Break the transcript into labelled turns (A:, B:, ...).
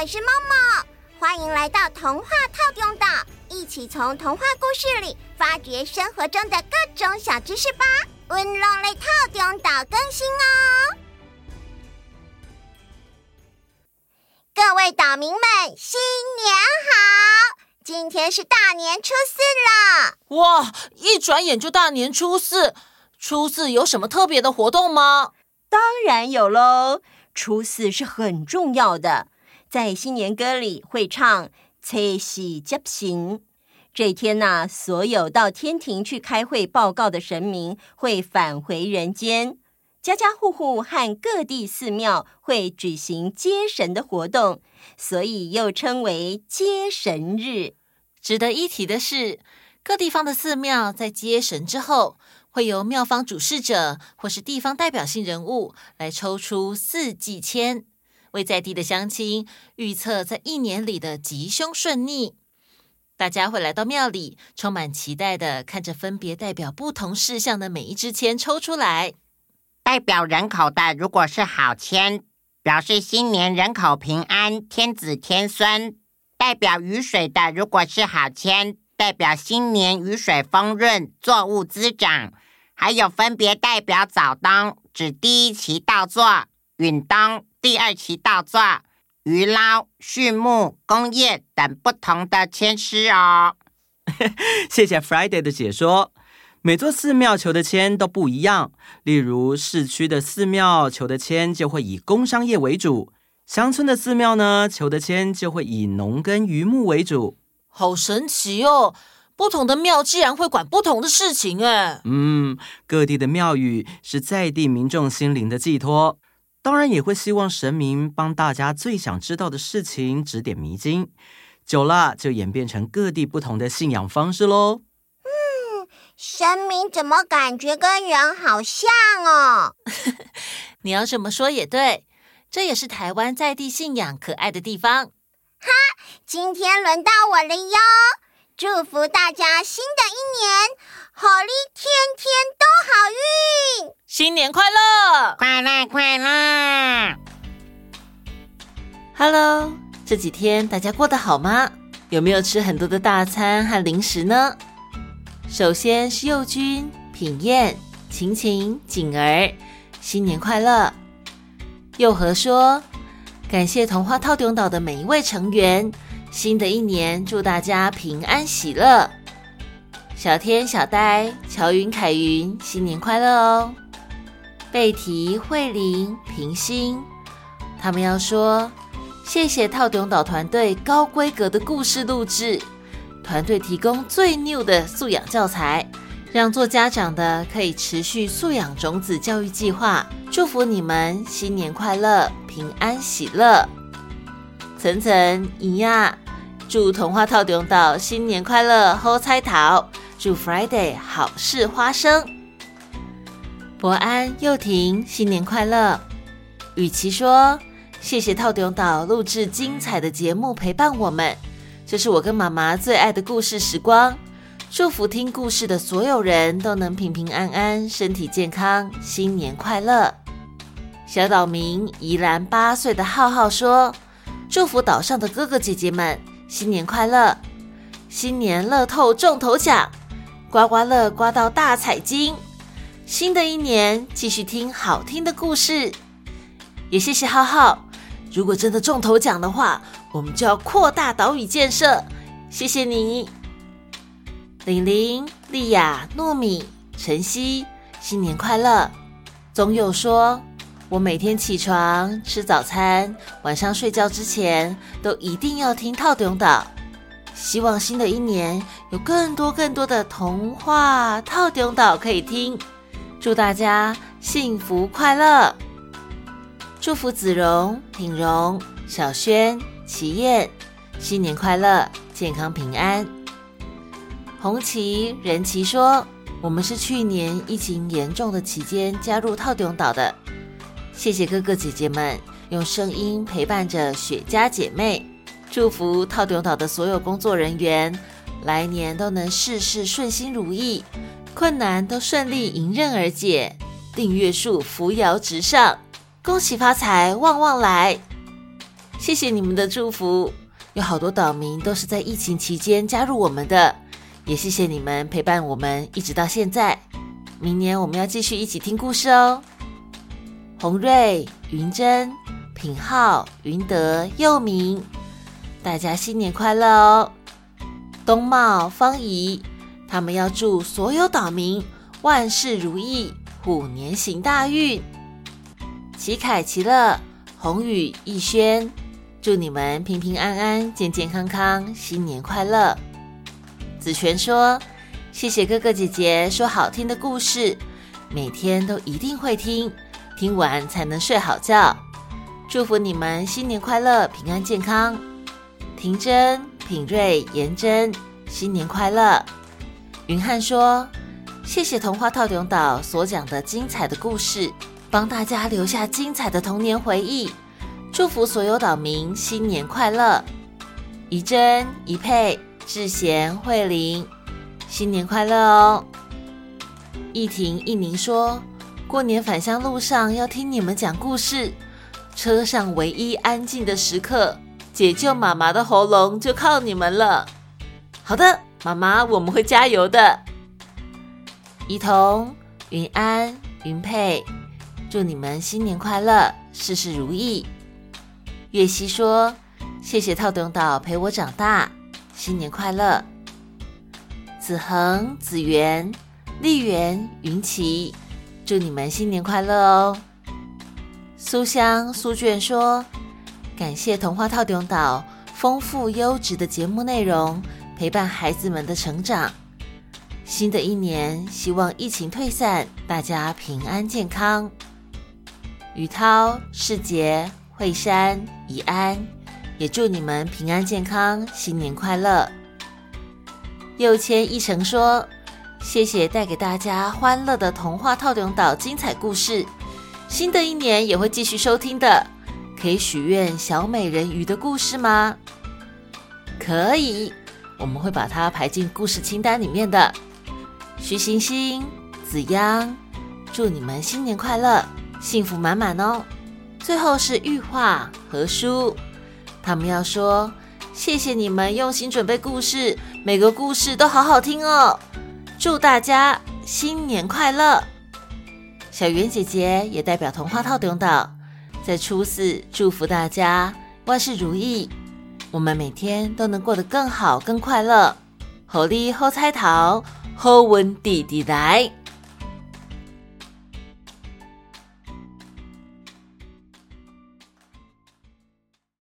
A: 我是梦梦，欢迎来到童话套中岛，一起从童话故事里发掘生活中的各种小知识吧。温龙类套中岛更新哦！各位岛民们，新年好！今天是大年初四了。
B: 哇，一转眼就大年初四。初四有什么特别的活动吗？
C: 当然有喽！初四是很重要的，在新年歌里会唱“初四接神”。这天呢，所有到天庭去开会报告的神明会返回人间，家家户户和各地寺庙会举行接神的活动，所以又称为接神日。
D: 值得一提的是，各地方的寺庙在接神之后，会由庙方主事者或是地方代表性人物来抽出四季签，为在地的乡亲预测在一年里的吉凶顺逆。大家会来到庙里，充满期待的看着分别代表不同事项的每一支签抽出来。
E: 代表人口的如果是好签，表示新年人口平安、天子天孙；代表雨水的如果是好签，代表新年雨水丰润、作物滋长。还有分别代表早冬，指第一期稻作；允冬，第二期大作；渔捞、畜牧、工业等不同的签诗哦。
F: 谢谢 Friday 的解说。每座寺庙求的签都不一样，例如市区的寺庙求的签就会以工商业为主，乡村的寺庙呢求的签就会以农耕渔牧为主。
B: 好神奇哦！不同的庙竟然会管不同的事情，哎，
F: 嗯，各地的庙宇是在地民众心灵的寄托，当然也会希望神明帮大家最想知道的事情指点迷津，久了就演变成各地不同的信仰方式喽。
A: 嗯，神明怎么感觉跟人好像哦？
D: 你要这么说也对，这也是台湾在地信仰可爱的地方。
A: 哈，今天轮到我了哟。祝福大家新的一年，好利天天都好运，
B: 新年快乐，
E: 快乐快乐。
D: Hello，这几天大家过得好吗？有没有吃很多的大餐和零食呢？首先是佑君、品燕、晴晴、景儿，新年快乐。佑和说，感谢童话透中岛的每一位成员。新的一年，祝大家平安喜乐。小天、小呆、乔云、凯云，新年快乐哦！贝提、慧玲、平心，他们要说谢谢透中岛团队高规格的故事录制，团队提供最 new 的素养教材，让做家长的可以持续素养种子教育计划。祝福你们新年快乐，平安喜乐。层层一呀，祝童话透中岛新年快乐，好彩桃！祝 Friday 好事花生。博安、又婷新年快乐。雨琦说：“谢谢透中岛录制精彩的节目陪伴我们，这是我跟妈妈最爱的故事时光。祝福听故事的所有人都能平平安安，身体健康，新年快乐。”小岛民宜兰八岁的浩浩说。祝福岛上的哥哥姐姐们新年快乐！新年乐透中头奖，刮刮乐刮到大彩金。新的一年继续听好听的故事，也谢谢浩浩。如果真的中头奖的话，我们就要扩大岛屿建设。谢谢你，玲玲、莉亚、糯米、晨曦，新年快乐！总有说，我每天起床吃早餐，晚上睡觉之前都一定要听透中岛。希望新的一年有更多更多的童话透中岛可以听。祝大家幸福快乐！祝福子荣、品荣、小轩、齐燕新年快乐，健康平安。红旗、仁奇说：“我们是去年疫情严重的期间加入透中岛的，谢谢哥哥姐姐们用声音陪伴着雪茄姐妹。祝福透中岛的所有工作人员，来年都能事事顺心如意。”困难都顺利迎刃而解，订阅数扶摇直上，恭喜发财旺旺来！谢谢你们的祝福，有好多岛民都是在疫情期间加入我们的，也谢谢你们陪伴我们一直到现在。明年我们要继续一起听故事哦。洪瑞、云珍、品浩、云德、佑明，大家新年快乐哦！东茂、方怡。他们要祝所有岛民万事如意，虎年行大运。齐凯、齐乐、宏宇、逸轩，祝你们平平安安、健健康康，新年快乐。子璇说：“谢谢哥哥姐姐说好听的故事，每天都一定会听，听完才能睡好觉。祝福你们新年快乐，平安健康。”婷珍、品瑞、颜真，新年快乐。云汉说：“谢谢童话透中岛所讲的精彩的故事，帮大家留下精彩的童年回忆。祝福所有岛民新年快乐！怡珍、怡佩、智贤、慧玲，新年快乐哦！”一婷、一宁说：“过年返乡路上要听你们讲故事，车上唯一安静的时刻，解救妈妈的喉咙就靠你们了。”好的。妈妈，我们会加油的。怡彤、云安、云佩，祝你们新年快乐，事事如意。月西说：“谢谢透中岛陪我长大，新年快乐。”子恒、子源、丽媛、云奇，祝你们新年快乐哦。苏香、苏卷说：“感谢童话套顶岛丰富优质的节目内容。”陪伴孩子们的成长。新的一年，希望疫情退散，大家平安健康。宇涛、世杰、惠山、怡安，也祝你们平安健康，新年快乐。又谦一成说：“谢谢带给大家欢乐的童话透中岛精彩故事，新的一年也会继续收听的。可以许愿小美人鱼的故事吗？可以。”我们会把它排进故事清单里面的。徐星星、子央，祝你们新年快乐，幸福满满哦！最后是玉化和书，他们要说谢谢你们用心准备故事，每个故事都好好听哦！祝大家新年快乐！小圆姐姐也代表童话透中岛，在初四祝福大家万事如意。我们每天都能过得更好、更快乐。好利好彩桃，好运弟弟来。